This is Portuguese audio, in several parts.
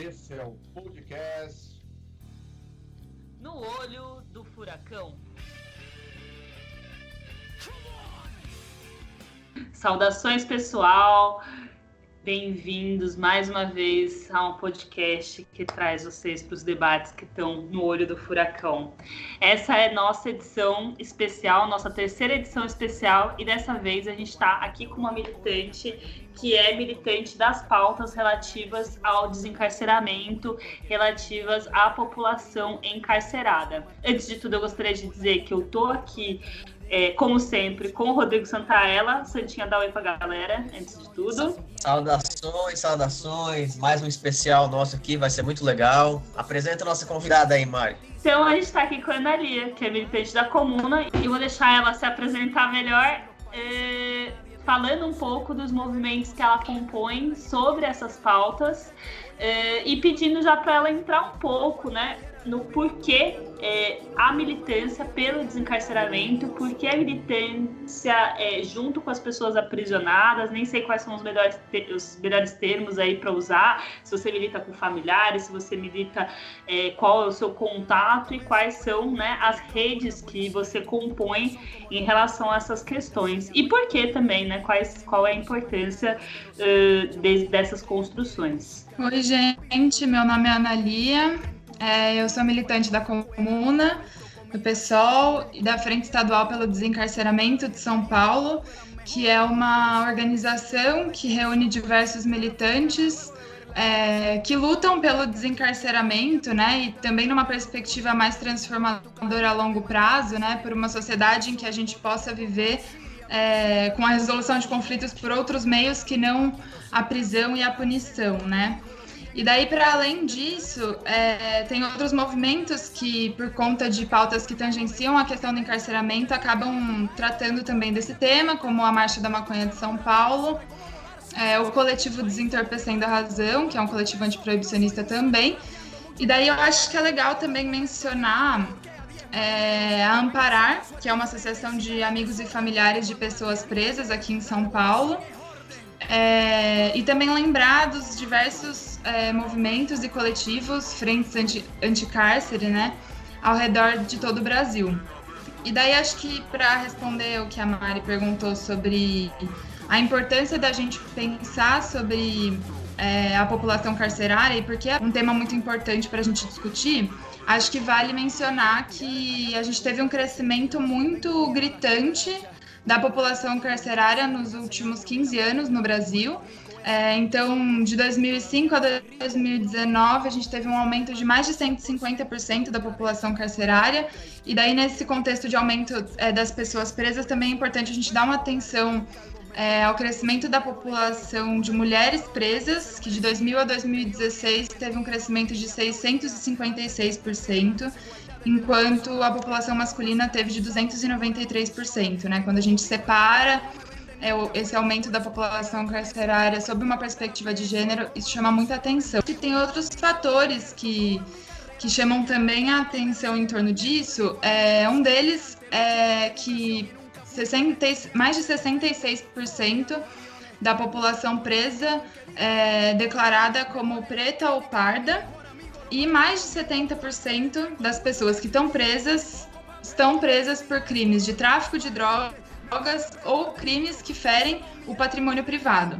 Esse é o podcast No Olho do Furacão. Saudações, pessoal. Bem-vindos mais uma vez a um podcast que traz vocês para os debates que estão no olho do furacão. Essa é nossa edição especial, nossa terceira edição especial, e dessa vez a gente está aqui com uma militante que é militante das pautas relativas ao desencarceramento, relativas à população encarcerada. Antes de tudo, eu gostaria de dizer que eu tô aqui é, como sempre, com o Rodrigo Santaella. Santinha, dá oi pra galera, antes de tudo. Saudações, saudações. Mais um especial nosso aqui, vai ser muito legal. Apresenta a nossa convidada aí, Mari. Então, a gente está aqui com a Ana Lia, que é militante da Comuna, e vou deixar ela se apresentar melhor. É, falando um pouco dos movimentos que ela compõe sobre essas pautas é, e pedindo já para ela entrar um pouco, né, no porquê é, a militância pelo desencarceramento, porque a militância é, junto com as pessoas aprisionadas, nem sei quais são os melhores, os melhores termos aí para usar, se você milita com familiares, se você milita é, qual é o seu contato e quais são né, as redes que você compõe em relação a essas questões. E por que também, né, quais, qual é a importância uh, de, dessas construções. Oi, gente, meu nome é Analia, é, eu sou militante da Comuna, do PSOL e da Frente Estadual pelo Desencarceramento de São Paulo, que é uma organização que reúne diversos militantes é, que lutam pelo desencarceramento, né, e também numa perspectiva mais transformadora a longo prazo, né, por uma sociedade em que a gente possa viver é, com a resolução de conflitos por outros meios que não a prisão e a punição, né. E daí, para além disso, é, tem outros movimentos que, por conta de pautas que tangenciam a questão do encarceramento, acabam tratando também desse tema, como a Marcha da Maconha de São Paulo, é, o coletivo Desentorpecendo a Razão, que é um coletivo antiproibicionista também. E daí eu acho que é legal também mencionar é, a Amparar, que é uma associação de amigos e familiares de pessoas presas aqui em São Paulo. É, e também lembrar dos diversos é, movimentos e coletivos, frentes anti, anti-cárcere, né, ao redor de todo o Brasil. E daí acho que para responder o que a Mari perguntou sobre a importância da gente pensar sobre é, a população carcerária e porque é um tema muito importante para a gente discutir, acho que vale mencionar que a gente teve um crescimento muito gritante da população carcerária nos últimos 15 anos no Brasil. É, então, de 2005 a 2019, a gente teve um aumento de mais de 150% da população carcerária. E daí, nesse contexto de aumento é, das pessoas presas, também é importante a gente dar uma atenção é, ao crescimento da população de mulheres presas, que de 2000 a 2016 teve um crescimento de 656% enquanto a população masculina teve de 293%, né? Quando a gente separa esse aumento da população carcerária sob uma perspectiva de gênero, isso chama muita atenção. E tem outros fatores que, que chamam também a atenção em torno disso. É, um deles é que 60, mais de 66% da população presa é declarada como preta ou parda, e mais de 70% das pessoas que estão presas estão presas por crimes de tráfico de drogas ou crimes que ferem o patrimônio privado.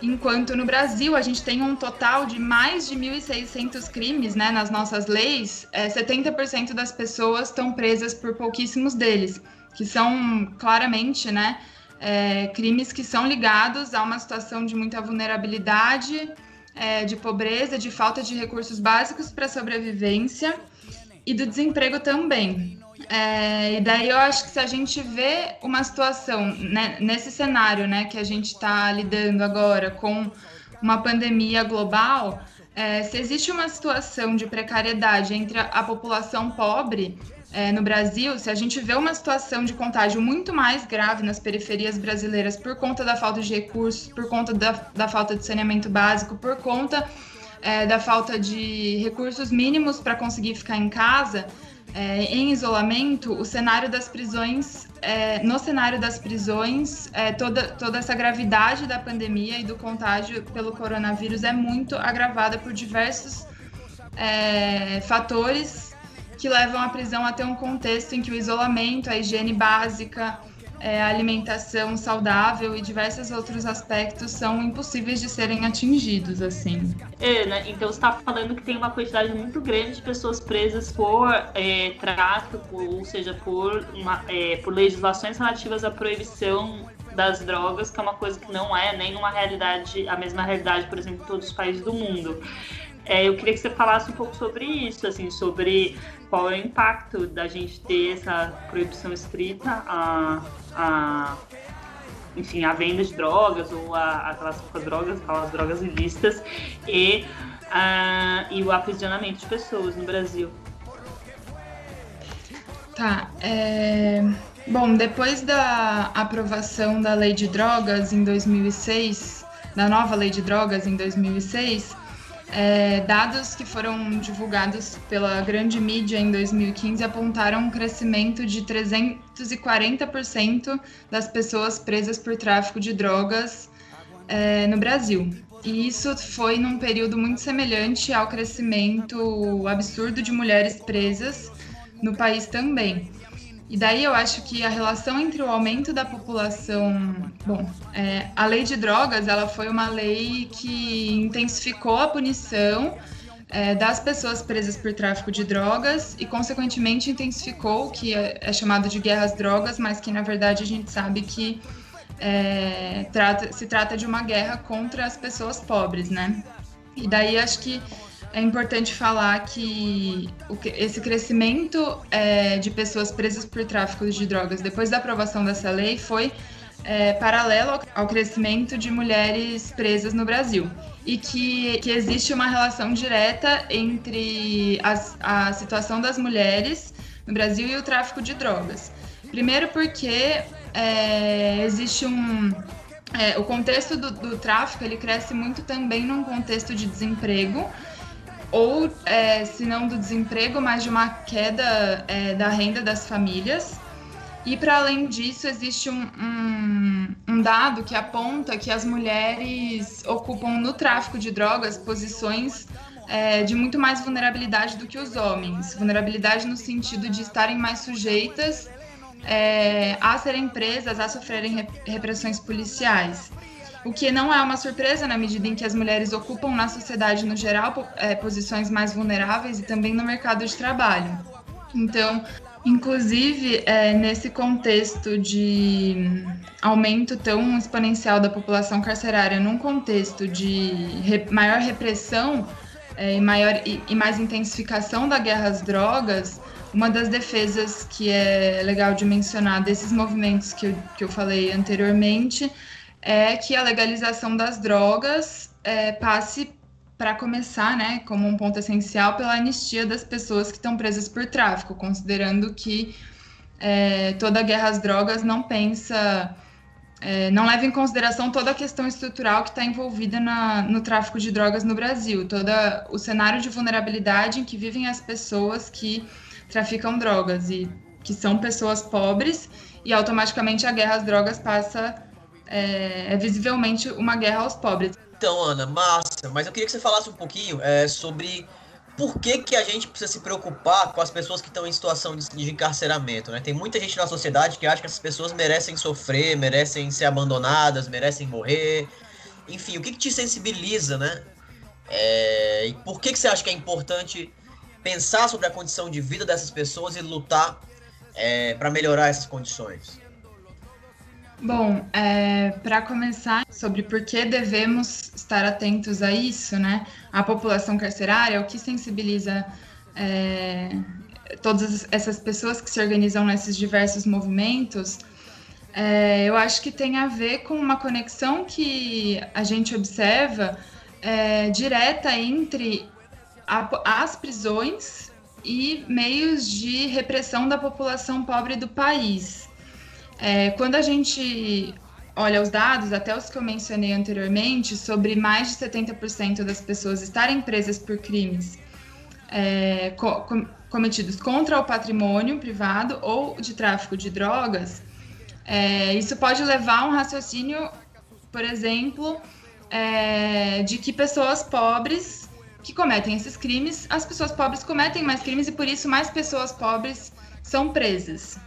Enquanto no Brasil a gente tem um total de mais de 1.600 crimes né, nas nossas leis, é, 70% das pessoas estão presas por pouquíssimos deles, que são claramente né, é, crimes que são ligados a uma situação de muita vulnerabilidade é, de pobreza, de falta de recursos básicos para sobrevivência e do desemprego também. É, e daí eu acho que se a gente vê uma situação né, nesse cenário né, que a gente está lidando agora com uma pandemia global, é, se existe uma situação de precariedade entre a, a população pobre é, no Brasil, se a gente vê uma situação de contágio muito mais grave nas periferias brasileiras por conta da falta de recursos, por conta da, da falta de saneamento básico, por conta é, da falta de recursos mínimos para conseguir ficar em casa, é, em isolamento, o cenário das prisões é, no cenário das prisões, é, toda, toda essa gravidade da pandemia e do contágio pelo coronavírus é muito agravada por diversos é, fatores que levam a prisão a ter um contexto em que o isolamento, a higiene básica, é, alimentação saudável e diversos outros aspectos são impossíveis de serem atingidos, assim. Ana, então você está falando que tem uma quantidade muito grande de pessoas presas por é, tráfico, ou seja, por, uma, é, por legislações relativas à proibição das drogas, que é uma coisa que não é nem uma realidade, a mesma realidade, por exemplo, em todos os países do mundo. É, eu queria que você falasse um pouco sobre isso, assim, sobre qual é o impacto da gente ter essa proibição estrita a, a enfim, a venda de drogas ou a, aquelas drogas, aquelas drogas ilícitas e, a, e o aprisionamento de pessoas no Brasil. Tá. É... Bom, depois da aprovação da lei de drogas em 2006, da nova lei de drogas em 2006, é, dados que foram divulgados pela grande mídia em 2015 apontaram um crescimento de 340% das pessoas presas por tráfico de drogas é, no Brasil. E isso foi num período muito semelhante ao crescimento absurdo de mulheres presas no país também. E daí eu acho que a relação entre o aumento da população, bom, é, a lei de drogas, ela foi uma lei que intensificou a punição é, das pessoas presas por tráfico de drogas e, consequentemente, intensificou o que é, é chamado de guerras drogas, mas que na verdade a gente sabe que é, trata, se trata de uma guerra contra as pessoas pobres, né? E daí acho que é importante falar que esse crescimento é, de pessoas presas por tráfico de drogas depois da aprovação dessa lei foi é, paralelo ao crescimento de mulheres presas no Brasil e que, que existe uma relação direta entre as, a situação das mulheres no Brasil e o tráfico de drogas. Primeiro porque é, existe um é, o contexto do, do, tráfico ele cresce muito também num contexto de desemprego ou é, se não do desemprego, mas de uma queda é, da renda das famílias. E para além disso, existe um, um, um, dado que aponta que as mulheres ocupam no tráfico de drogas posições é, de muito mais vulnerabilidade do que os homens. Vulnerabilidade no sentido de estarem mais sujeitas é, a serem presas, a sofrerem repressões policiais o que não é uma surpresa na medida em que as mulheres ocupam na sociedade no geral é, posições mais vulneráveis e também no mercado de trabalho. Então, inclusive é, nesse contexto de aumento tão exponencial da população carcerária, num contexto de re maior repressão é, e, maior, e, e mais intensificação da guerra às drogas, uma das defesas que é legal de mencionar desses movimentos que eu, que eu falei anteriormente é que a legalização das drogas é, passe para começar, né, como um ponto essencial, pela anistia das pessoas que estão presas por tráfico, considerando que é, toda a guerra às drogas não pensa, é, não leva em consideração toda a questão estrutural que está envolvida na, no tráfico de drogas no Brasil, todo o cenário de vulnerabilidade em que vivem as pessoas que traficam drogas e que são pessoas pobres e automaticamente a guerra às drogas passa é, é visivelmente uma guerra aos pobres. Então, Ana, massa, mas eu queria que você falasse um pouquinho é, sobre por que, que a gente precisa se preocupar com as pessoas que estão em situação de, de, encarceramento, né? Tem muita gente na sociedade que acha que essas pessoas merecem sofrer, merecem ser abandonadas, merecem morrer. Enfim, o que, que te sensibiliza, né? É, e por que, que você acha que é importante pensar sobre a condição de vida dessas pessoas e lutar é, para melhorar essas condições? Bom, é, para começar, sobre por que devemos estar atentos a isso, né? A população carcerária, o que sensibiliza é, todas essas pessoas que se organizam nesses diversos movimentos, é, eu acho que tem a ver com uma conexão que a gente observa é, direta entre a, as prisões e meios de repressão da população pobre do país. É, quando a gente olha os dados, até os que eu mencionei anteriormente, sobre mais de 70% das pessoas estarem presas por crimes é, co cometidos contra o patrimônio privado ou de tráfico de drogas, É, isso pode levar a um raciocínio, por exemplo, é, de que pessoas pobres que cometem esses crimes, as pessoas pobres cometem mais crimes e por isso mais pessoas pobres são presas.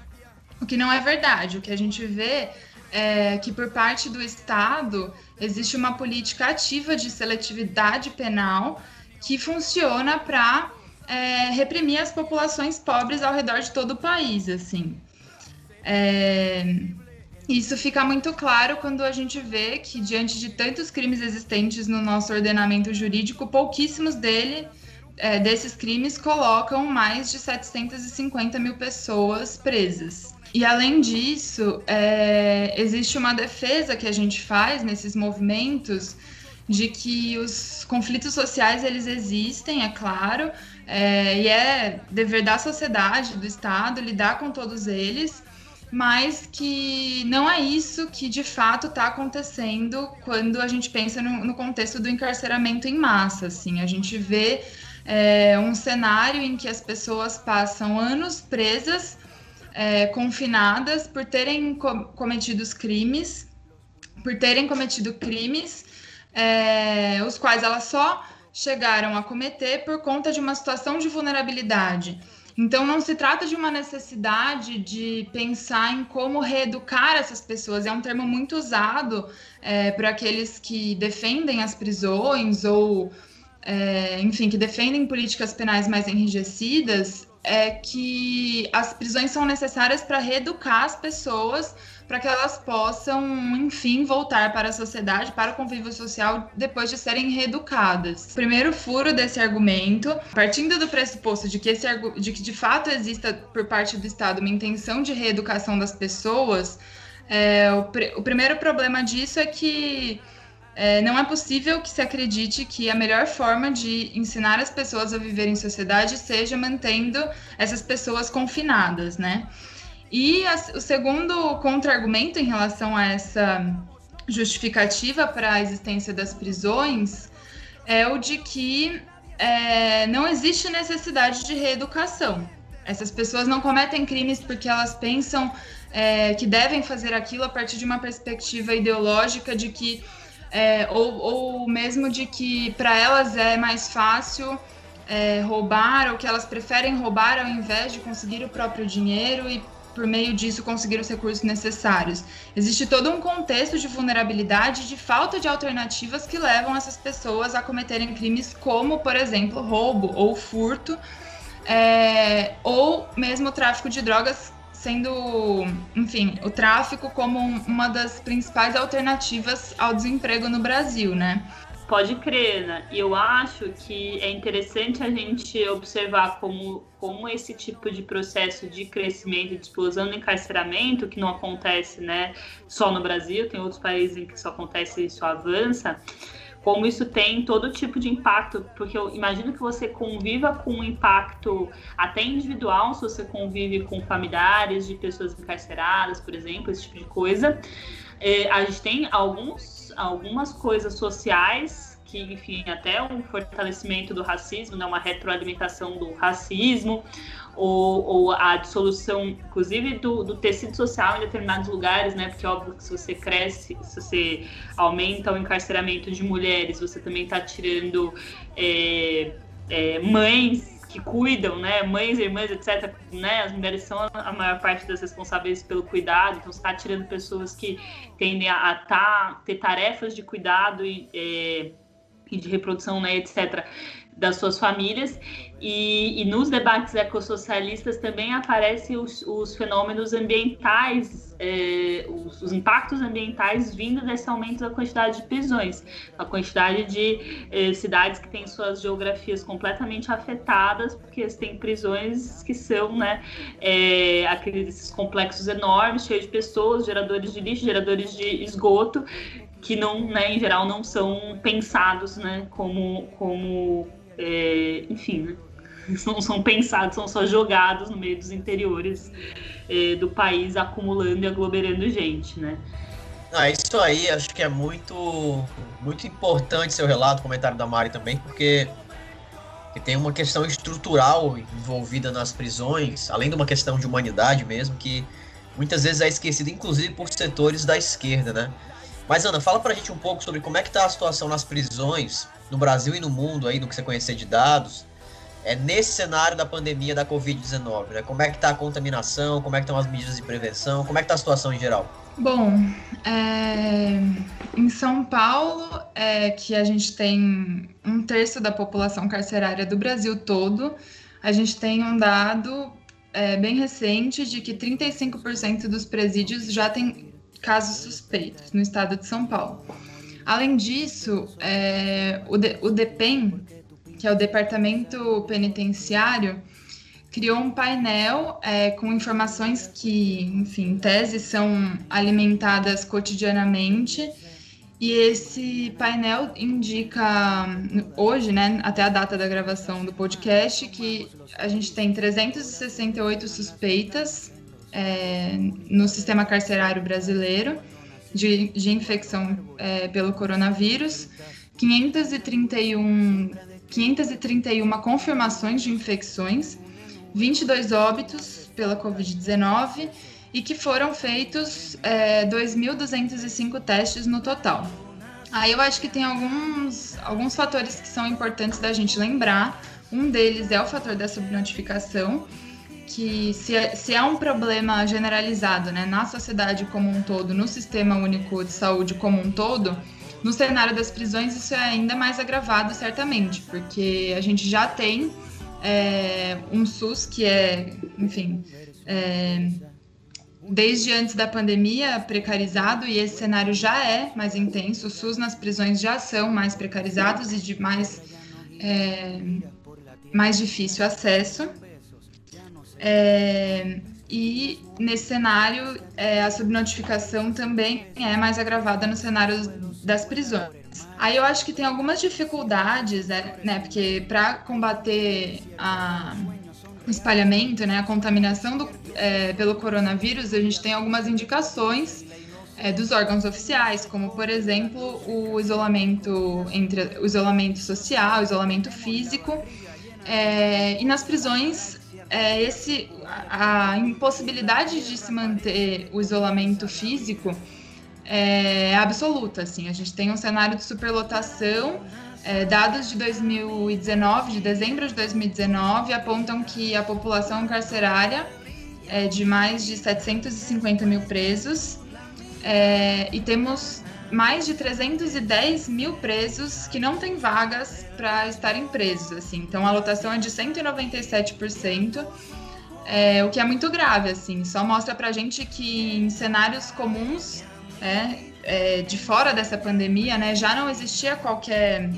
O que não é verdade. O que a gente vê é que por parte do Estado existe uma política ativa de seletividade penal que funciona para é, reprimir as populações pobres ao redor de todo o país, assim. É, isso fica muito claro quando a gente vê que, diante de tantos crimes existentes no nosso ordenamento jurídico, pouquíssimos dele, é, desses crimes colocam mais de 750 mil pessoas presas. E além disso, é, existe uma defesa que a gente faz nesses movimentos de que os conflitos sociais eles existem, é claro, é, e é dever da sociedade, do Estado, lidar com todos eles, mas que não é isso que de fato está acontecendo quando a gente pensa no, no, contexto do encarceramento em massa. Assim, a gente vê é, um cenário em que as pessoas passam anos presas é, confinadas por terem co cometido crimes, por terem cometido crimes, é, os quais elas só chegaram a cometer por conta de uma situação de vulnerabilidade. Então, não se trata de uma necessidade de pensar em como reeducar essas pessoas. É um termo muito usado é, aqueles que defendem as prisões ou, é, enfim, que defendem políticas penais mais enrijecidas é que as prisões são necessárias para reeducar as pessoas para que elas possam, enfim, voltar para a sociedade, para o convívio social depois de serem reeducadas. Primeiro furo desse argumento, partindo do pressuposto de que, esse, de que de fato exista por parte do Estado uma intenção de reeducação das pessoas, é, o, o primeiro problema disso é que é, não é possível que se acredite que a melhor forma de ensinar as pessoas a viver em sociedade seja mantendo essas pessoas confinadas, né? E a, o segundo contra-argumento em relação a essa justificativa para a existência das prisões é o de que é, não existe necessidade de reeducação. Essas pessoas não cometem crimes porque elas pensam é, que devem fazer aquilo a partir de uma perspectiva ideológica de que é, ou, ou mesmo de que para elas é mais fácil é, roubar, ou que elas preferem roubar ao invés de conseguir o próprio dinheiro e por meio disso conseguir os recursos necessários. Existe todo um contexto de vulnerabilidade, de falta de alternativas que levam essas pessoas a cometerem crimes como, por exemplo, roubo ou furto, é, ou mesmo tráfico de drogas, sendo, enfim, o tráfico como uma das principais alternativas ao desemprego no Brasil, né? Pode crer, né? E eu acho que é interessante a gente observar como, como esse tipo de processo de crescimento, de explosão do encarceramento, que não acontece né, só no Brasil, tem outros países em que isso acontece e isso avança, como isso tem todo tipo de impacto, porque eu imagino que você conviva com um impacto até individual, se você convive com familiares de pessoas encarceradas, por exemplo, esse tipo de coisa. É, a gente tem alguns, algumas coisas sociais que, enfim, até um fortalecimento do racismo, né, uma retroalimentação do racismo, ou, ou a dissolução, inclusive, do, do, tecido social em determinados lugares, né? Porque, óbvio, que se você cresce, se você aumenta o encarceramento de mulheres, você também está tirando é, é, mães que cuidam, né, mães, irmãs, etc, né, as mulheres são a maior parte das responsáveis pelo cuidado, então você está tirando pessoas que tendem a, a tá, ter tarefas de cuidado e, é, e de reprodução, né, etc das suas famílias. E, e nos debates ecossocialistas também aparecem os, os fenômenos ambientais, é, os, os, impactos ambientais vindo desse aumento da quantidade de prisões, a quantidade de é, cidades que têm suas geografias completamente afetadas, porque têm prisões que são né, é, aqueles complexos enormes, cheios de pessoas, geradores de lixo, geradores de esgoto, que não, né, em geral não são pensados né, como, como é, enfim, não são pensados, são só jogados no meio dos interiores é, do país, acumulando e aglomerando gente, né? Ah, isso aí acho que é muito, muito importante seu relato, comentário da Mari também, porque tem uma questão estrutural envolvida nas prisões, além de uma questão de humanidade mesmo, que muitas vezes é esquecido, inclusive por setores da esquerda, né? Mas Ana, fala pra gente um pouco sobre como é que tá a situação nas prisões no Brasil e no mundo aí, no que você conhecer de dados, é nesse cenário da pandemia da Covid-19, né? Como é que tá a contaminação, como é que estão as medidas de prevenção, como é que tá a situação em geral? Bom, é, em São Paulo, é, que a gente tem um terço da população carcerária do Brasil todo, a gente tem um dado é, bem recente de que 35% dos presídios já tem casos suspeitos no estado de São Paulo. Além disso, é, o, de, o DEPEN, que é o Departamento Penitenciário, criou um painel é, com informações que, enfim, em tese são alimentadas cotidianamente. E esse painel indica hoje, né, até a data da gravação do podcast, que a gente tem 368 suspeitas é, no sistema carcerário brasileiro de, de infecção é, pelo coronavírus, 531, 531 confirmações de infecções 22 óbitos pela Covid-19 e que foram feitos é, 2.205 testes no total. Aí eu acho que tem alguns, alguns fatores que são importantes da gente lembrar. Um deles é o fator da subnotificação, que se é, se é um problema generalizado né, na sociedade como um todo, no sistema único de saúde como um todo, no cenário das prisões isso é ainda mais agravado, certamente, porque a gente já tem é, um SUS que é, enfim, é, desde antes da pandemia precarizado e esse cenário já é mais intenso. O SUS nas prisões já são mais precarizados e de mais, é, mais difícil acesso. É, e nesse cenário, é, a subnotificação também é mais agravada no cenário das prisões. Aí eu acho que tem algumas dificuldades, né? né porque para combater a, o espalhamento, né, a contaminação do, é, pelo coronavírus, a gente tem algumas indicações é, dos órgãos oficiais, como por exemplo o isolamento entre o isolamento social, isolamento físico. É, e nas prisões, é, esse, a, a impossibilidade de se manter o isolamento físico é absoluta, assim. A gente tem um cenário de superlotação. É, dados de 2019, de dezembro de 2019, apontam que a população carcerária é de mais de 750 mil presos é, e temos mais de 310 mil presos que não têm vagas para estarem presos. Assim. Então a lotação é de 197%. É, o que é muito grave, assim, só mostra pra gente que em cenários comuns é, é, de fora dessa pandemia, né, já não existia qualquer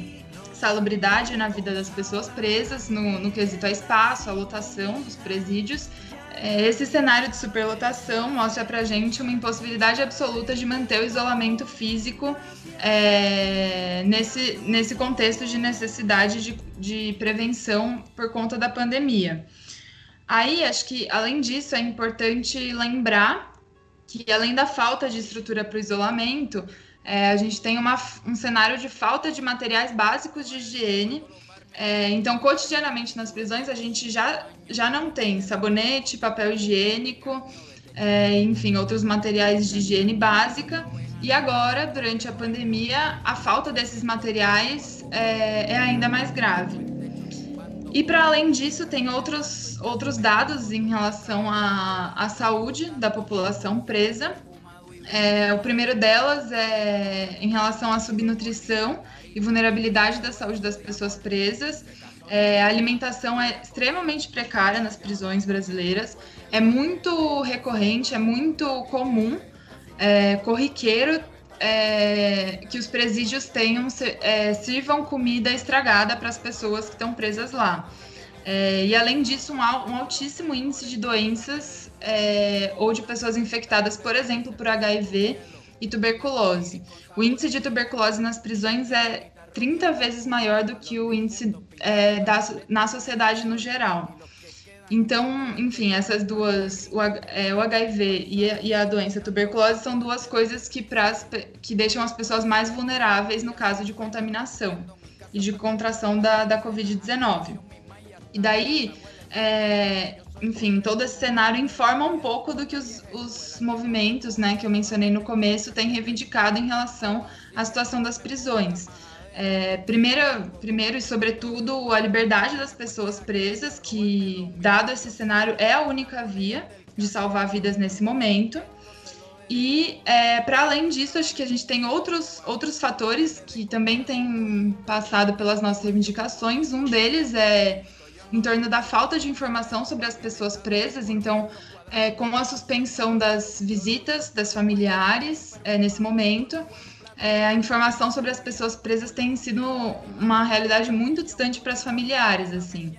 salubridade na vida das pessoas presas no, no quesito a espaço, a lotação dos presídios. É, esse cenário de superlotação mostra pra gente uma impossibilidade absoluta de manter o isolamento físico é, nesse, nesse contexto de necessidade de, de prevenção por conta da pandemia. Aí, acho que, além disso, é importante lembrar que além da falta de estrutura para o isolamento, é, a gente tem uma, um cenário de falta de materiais básicos de higiene. É, então, cotidianamente nas prisões, a gente já, já não tem sabonete, papel higiênico, é, enfim, outros materiais de higiene básica. E agora, durante a pandemia, a falta desses materiais é, é ainda mais grave. E para além disso, tem outros, outros dados em relação à, à saúde da população presa. É, o primeiro delas é em relação à subnutrição e vulnerabilidade da saúde das pessoas presas. É, a alimentação é extremamente precária nas prisões brasileiras, é muito recorrente, é muito comum, é, corriqueiro é, que os presídios tenham é, sirvam comida estragada para as pessoas que estão presas lá. É, e além disso, um, um, altíssimo índice de doenças é, ou de pessoas infectadas, por exemplo, por HIV e tuberculose. O índice de tuberculose nas prisões é 30 vezes maior do que o índice é, da, na sociedade no geral. Então, enfim, essas duas, o, é, o HIV e a, e a, doença tuberculose são duas coisas que, pras, que deixam as pessoas mais vulneráveis no caso de contaminação e de contração da, da Covid-19. E daí, é, enfim, todo esse cenário informa um pouco do que os, os movimentos, né, que eu mencionei no começo, têm reivindicado em relação à situação das prisões. É, primeiro, primeiro e sobretudo, a liberdade das pessoas presas, que, dado esse cenário, é a única via de salvar vidas nesse momento. E, é, para além disso, acho que a gente tem outros, outros fatores que também têm passado pelas nossas reivindicações. Um deles é em torno da falta de informação sobre as pessoas presas. Então, é, com a suspensão das visitas das familiares é, nesse momento, é, a informação sobre as pessoas presas tem sido uma realidade muito distante para as familiares, assim.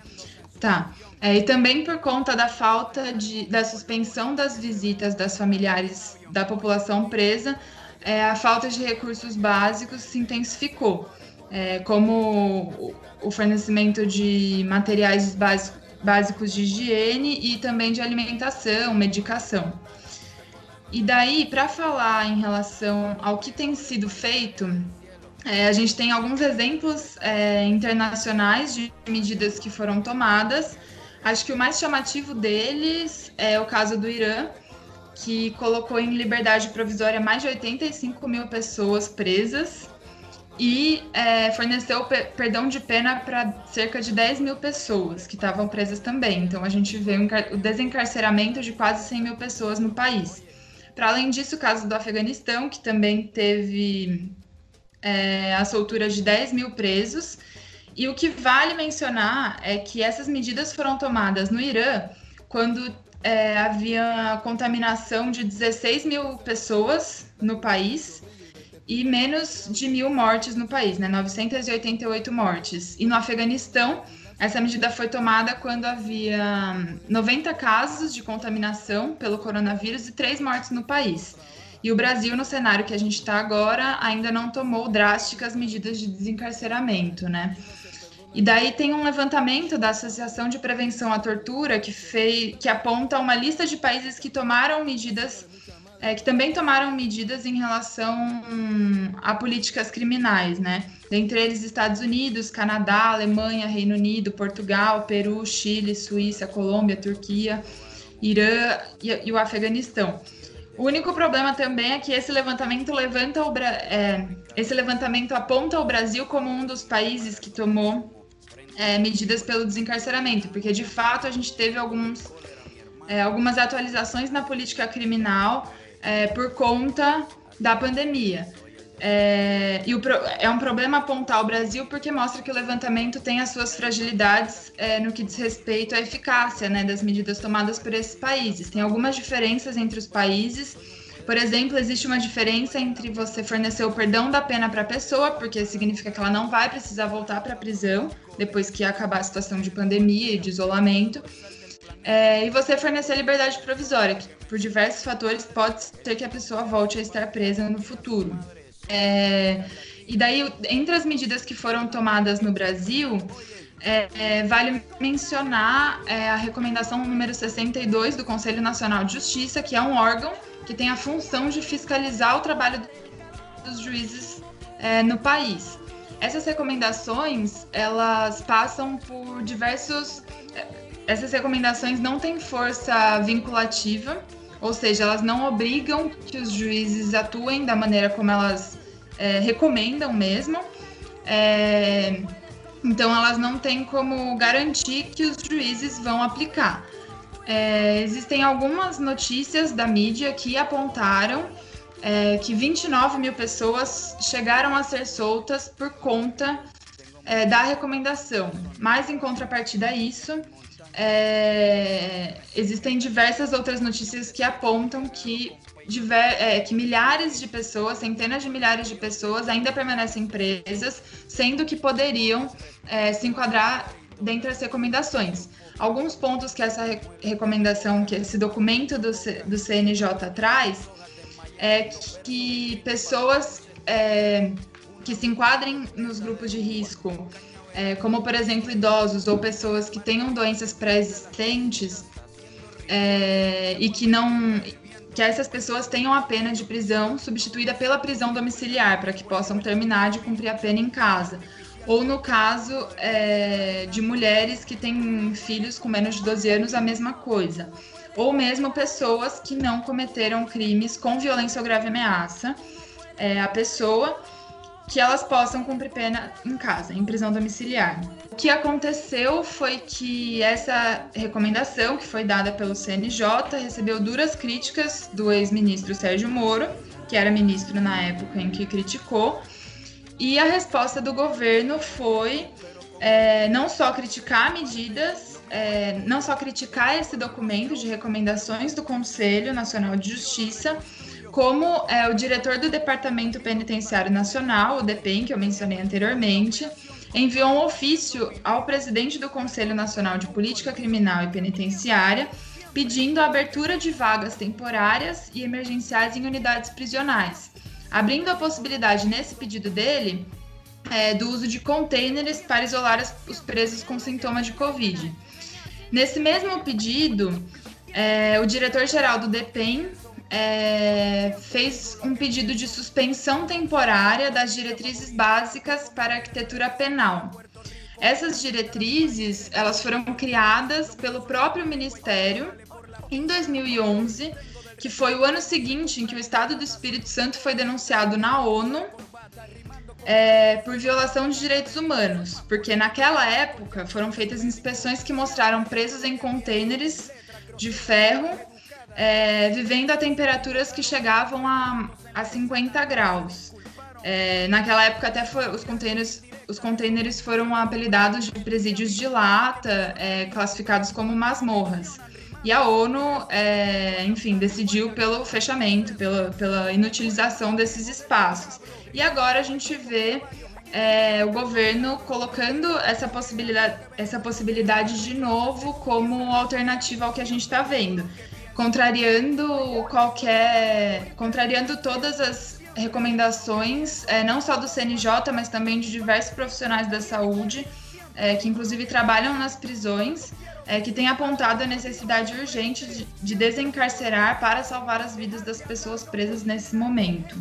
Tá. É, e também por conta da falta de, da suspensão das visitas das familiares da população presa, é, a falta de recursos básicos se intensificou, é, como o fornecimento de materiais básicos de higiene e também de alimentação, medicação. E daí, para falar em relação ao que tem sido feito, é, a gente tem alguns exemplos é, internacionais de medidas que foram tomadas. Acho que o mais chamativo deles é o caso do Irã, que colocou em liberdade provisória mais de 85 mil pessoas presas e é, forneceu perdão de pena para cerca de 10 mil pessoas que estavam presas também. Então a gente vê o desencarceramento de quase 100 mil pessoas no país. Para além disso, o caso do Afeganistão, que também teve é, a soltura de 10 mil presos. E o que vale mencionar é que essas medidas foram tomadas no Irã quando é, havia contaminação de 16 mil pessoas no país e menos de mil mortes no país, né? 988 mortes. E no Afeganistão, essa medida foi tomada quando havia 90 casos de contaminação pelo coronavírus e três mortes no país. E o Brasil, no cenário que a gente está agora, ainda não tomou drásticas medidas de desencarceramento, né? E daí tem um levantamento da Associação de Prevenção à Tortura que, fez, que aponta uma lista de países que tomaram medidas é, que também tomaram medidas em relação a políticas criminais, né? Dentre eles Estados Unidos, Canadá, Alemanha, Reino Unido, Portugal, Peru, Chile, Suíça, Colômbia, Turquia, Irã e, e o Afeganistão. O único problema também é que esse levantamento levanta o, é, esse levantamento aponta o Brasil como um dos países que tomou é, medidas pelo desencarceramento, porque de fato a gente teve alguns, é, algumas atualizações na política criminal é, por conta da pandemia. É, e o, é um problema apontar o Brasil porque mostra que o levantamento tem as suas fragilidades é, no que diz respeito à eficácia né, das medidas tomadas por esses países. Tem algumas diferenças entre os países. Por exemplo, existe uma diferença entre você fornecer o perdão da pena para a pessoa, porque significa que ela não vai precisar voltar para a prisão depois que acabar a situação de pandemia e de isolamento, é, e você fornecer liberdade provisória, que por diversos fatores pode ser que a pessoa volte a estar presa no futuro. É, e daí, entre as medidas que foram tomadas no Brasil, é, é, vale mencionar é, a recomendação número 62 do Conselho Nacional de Justiça, que é um órgão que tem a função de fiscalizar o trabalho dos juízes é, no país. Essas recomendações, elas passam por diversos essas recomendações não têm força vinculativa, ou seja, elas não obrigam que os juízes atuem da maneira como elas é, recomendam mesmo. É, então, elas não têm como garantir que os juízes vão aplicar. É, existem algumas notícias da mídia que apontaram é, que 29 mil pessoas chegaram a ser soltas por conta é, da recomendação. Mas, em contrapartida a isso, é, existem diversas outras notícias que apontam que, diver, é, que milhares de pessoas, centenas de milhares de pessoas ainda permanecem presas, sendo que poderiam é, se enquadrar dentre as recomendações. Alguns pontos que essa re recomendação, que esse documento do, C, do CNJ traz, é que, que pessoas é, que se enquadrem nos grupos de risco é, como por exemplo idosos ou pessoas que tenham doenças pré-existentes é, e que não que essas pessoas tenham a pena de prisão substituída pela prisão domiciliar para que possam terminar de cumprir a pena em casa ou no caso é, de mulheres que têm filhos com menos de 12 anos, a mesma coisa. Ou mesmo pessoas que não cometeram crimes com violência ou grave ameaça. É, a pessoa que elas possam cumprir pena em casa, em prisão domiciliar. O que aconteceu foi que essa recomendação, que foi dada pelo CNJ, recebeu duras críticas do ex-ministro Sérgio Moro, que era ministro na época em que criticou, e a resposta do governo foi é, não só criticar medidas, é, não só criticar esse documento de recomendações do Conselho Nacional de Justiça, como é, o diretor do Departamento Penitenciário Nacional, o DEPEN, que eu mencionei anteriormente, enviou um ofício ao presidente do Conselho Nacional de Política Criminal e Penitenciária, pedindo a abertura de vagas temporárias e emergenciais em unidades prisionais, abrindo a possibilidade nesse pedido dele é, do uso de containers para isolar os presos com sintomas de Covid. Nesse mesmo pedido, é, o diretor-geral do DEPEN é, fez um pedido de suspensão temporária das diretrizes básicas para arquitetura penal. Essas diretrizes elas foram criadas pelo próprio Ministério em 2011, que foi o ano seguinte em que o Estado do Espírito Santo foi denunciado na ONU é, por violação de direitos humanos, porque naquela época foram feitas inspeções que mostraram presos em contêineres de ferro é, vivendo a temperaturas que chegavam a, a 50 graus. É, naquela época até foi, os containers os containers foram apelidados de presídios de lata, é, classificados como masmorras. E a ONU, é, enfim, decidiu pelo fechamento, pela, pela inutilização desses espaços. E agora a gente vê é, o governo colocando essa possibilidade, essa possibilidade de novo como alternativa ao que a gente está vendo contrariando qualquer. contrariando todas as recomendações, é, não só do CNJ, mas também de diversos profissionais da saúde, é, que inclusive trabalham nas prisões, é, que têm apontado a necessidade urgente de, de desencarcerar para salvar as vidas das pessoas presas nesse momento.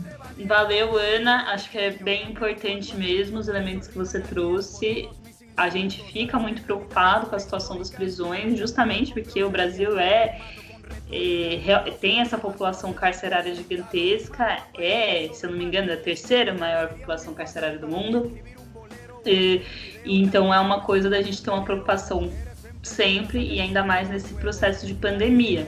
Valeu, Ana. Acho que é bem importante mesmo os elementos que você trouxe. A gente fica muito preocupado com a situação das prisões, justamente porque o Brasil é é, tem essa população carcerária gigantesca, é, se eu não me engano, a terceira maior população carcerária do mundo. E então é uma coisa da gente ter uma preocupação sempre e ainda mais nesse processo de pandemia.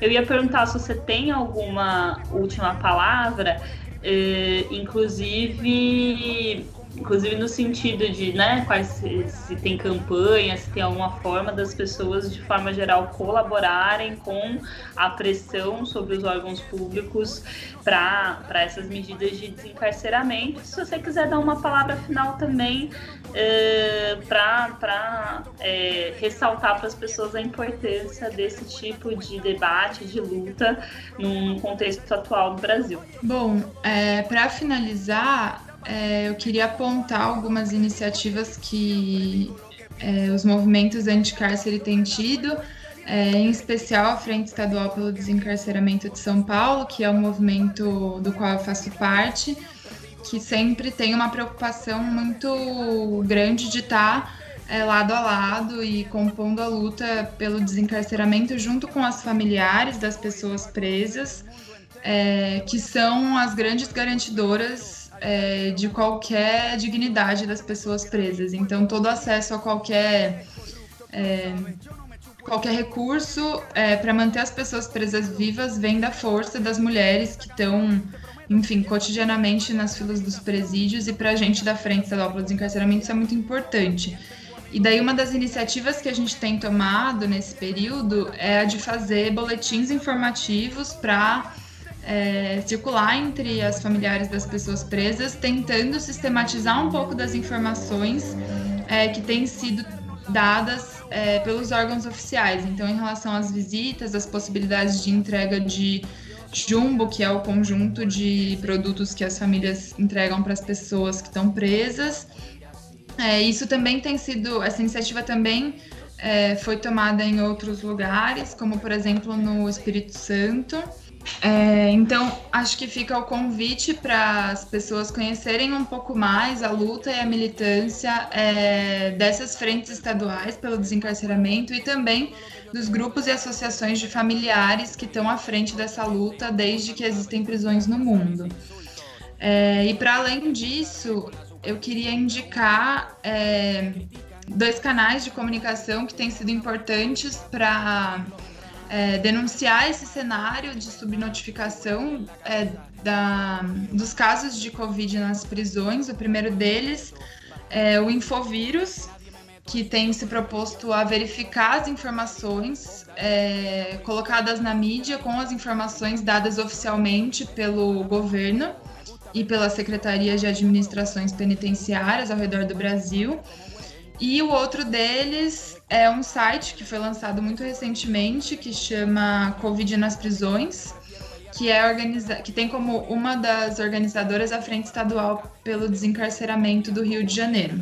Eu ia perguntar se você tem alguma última palavra, eh, inclusive inclusive no sentido de, né, quais se, se, tem campanha, se tem alguma forma das pessoas de forma geral colaborarem com a pressão sobre os órgãos públicos para essas medidas de desencarceramento. Se você quiser dar uma palavra final também é, para é, ressaltar para as pessoas a importância desse tipo de debate, de luta num contexto atual do Brasil. Bom, é, para finalizar, é, eu queria apontar algumas iniciativas que é, os movimentos anti-cárcere têm tido, é, em especial a Frente Estadual pelo Desencarceramento de São Paulo, que é um movimento do qual eu faço parte, que sempre tem uma preocupação muito grande de estar é, lado a lado e compondo a luta pelo desencarceramento junto com as familiares das pessoas presas, é, que são as grandes garantidoras é, de qualquer dignidade das pessoas presas. Então, todo acesso a qualquer. É, qualquer recurso é, para manter as pessoas presas vivas vem da força das mulheres que estão, enfim, cotidianamente nas filas dos presídios e para a gente da Frente Estadual para o Desencarceramento isso é muito importante. E daí uma das iniciativas que a gente tem tomado nesse período é a de fazer boletins informativos para é, circular entre as familiares das pessoas presas, tentando sistematizar um pouco das informações é, que têm sido dadas é, pelos órgãos oficiais. Então, em relação às visitas, as possibilidades de entrega de jumbo, que é o conjunto de produtos que as famílias entregam para as pessoas que estão presas. É, isso também tem sido, essa iniciativa também é, foi tomada em outros lugares, como por exemplo no Espírito Santo. É, então, acho que fica o convite para as pessoas conhecerem um pouco mais a luta e a militância é, dessas frentes estaduais pelo desencarceramento e também dos grupos e associações de familiares que estão à frente dessa luta desde que existem prisões no mundo. É, e para além disso, eu queria indicar é, dois canais de comunicação que têm sido importantes para é, denunciar esse cenário de subnotificação é, da, dos casos de Covid nas prisões. O primeiro deles é o Infovírus, que tem se proposto a verificar as informações é, colocadas na mídia com as informações dadas oficialmente pelo governo e pela Secretaria de Administrações Penitenciárias ao redor do Brasil. E o outro deles é um site que foi lançado muito recentemente, que chama Covid nas Prisões, que, é organiza que tem como uma das organizadoras a Frente Estadual pelo Desencarceramento do Rio de Janeiro.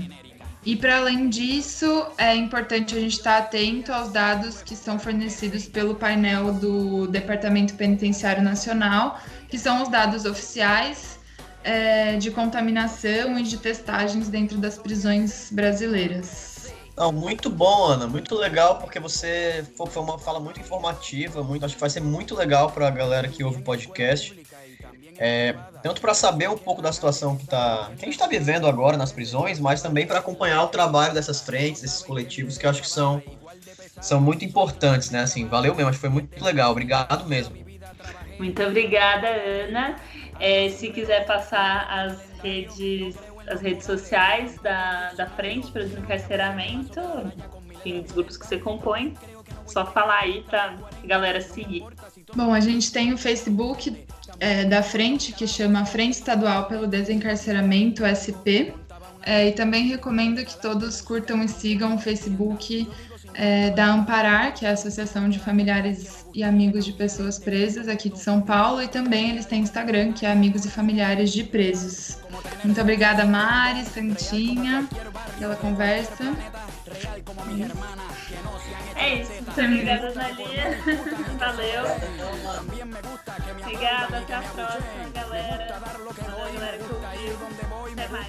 E para além disso, é importante a gente estar atento aos dados que são fornecidos pelo painel do Departamento Penitenciário Nacional, que são os dados oficiais é, de contaminação e de testagens dentro das prisões brasileiras. Não, muito bom, Ana, muito legal, porque você foi uma fala muito informativa, muito, acho que vai ser muito legal para a galera que ouve o podcast. É, tanto para saber um pouco da situação que, tá, que a gente está vivendo agora nas prisões, mas também para acompanhar o trabalho dessas frentes, desses coletivos, que eu acho que são, são muito importantes, né? Assim, valeu mesmo, acho que foi muito legal, obrigado mesmo. Muito obrigada, Ana. É, se quiser passar as redes, as redes sociais da, da frente para o desencarceramento, enfim, dos grupos que você compõe, só falar aí para galera seguir. Bom, a gente tem o Facebook é, da frente, que chama Frente Estadual pelo Desencarceramento, SP. É, e também recomendo que todos curtam e sigam o Facebook é, da Amparar, que é a Associação de Familiares e Amigos de Pessoas Presas aqui de São Paulo, e também eles têm Instagram, que é Amigos e Familiares de Presos. Muito obrigada, Mari, Santinha, pela conversa. É isso. Muito obrigada, Nalia. Valeu. Obrigada, até a próxima, galera. Valeu, galera que ouviu. Até mais.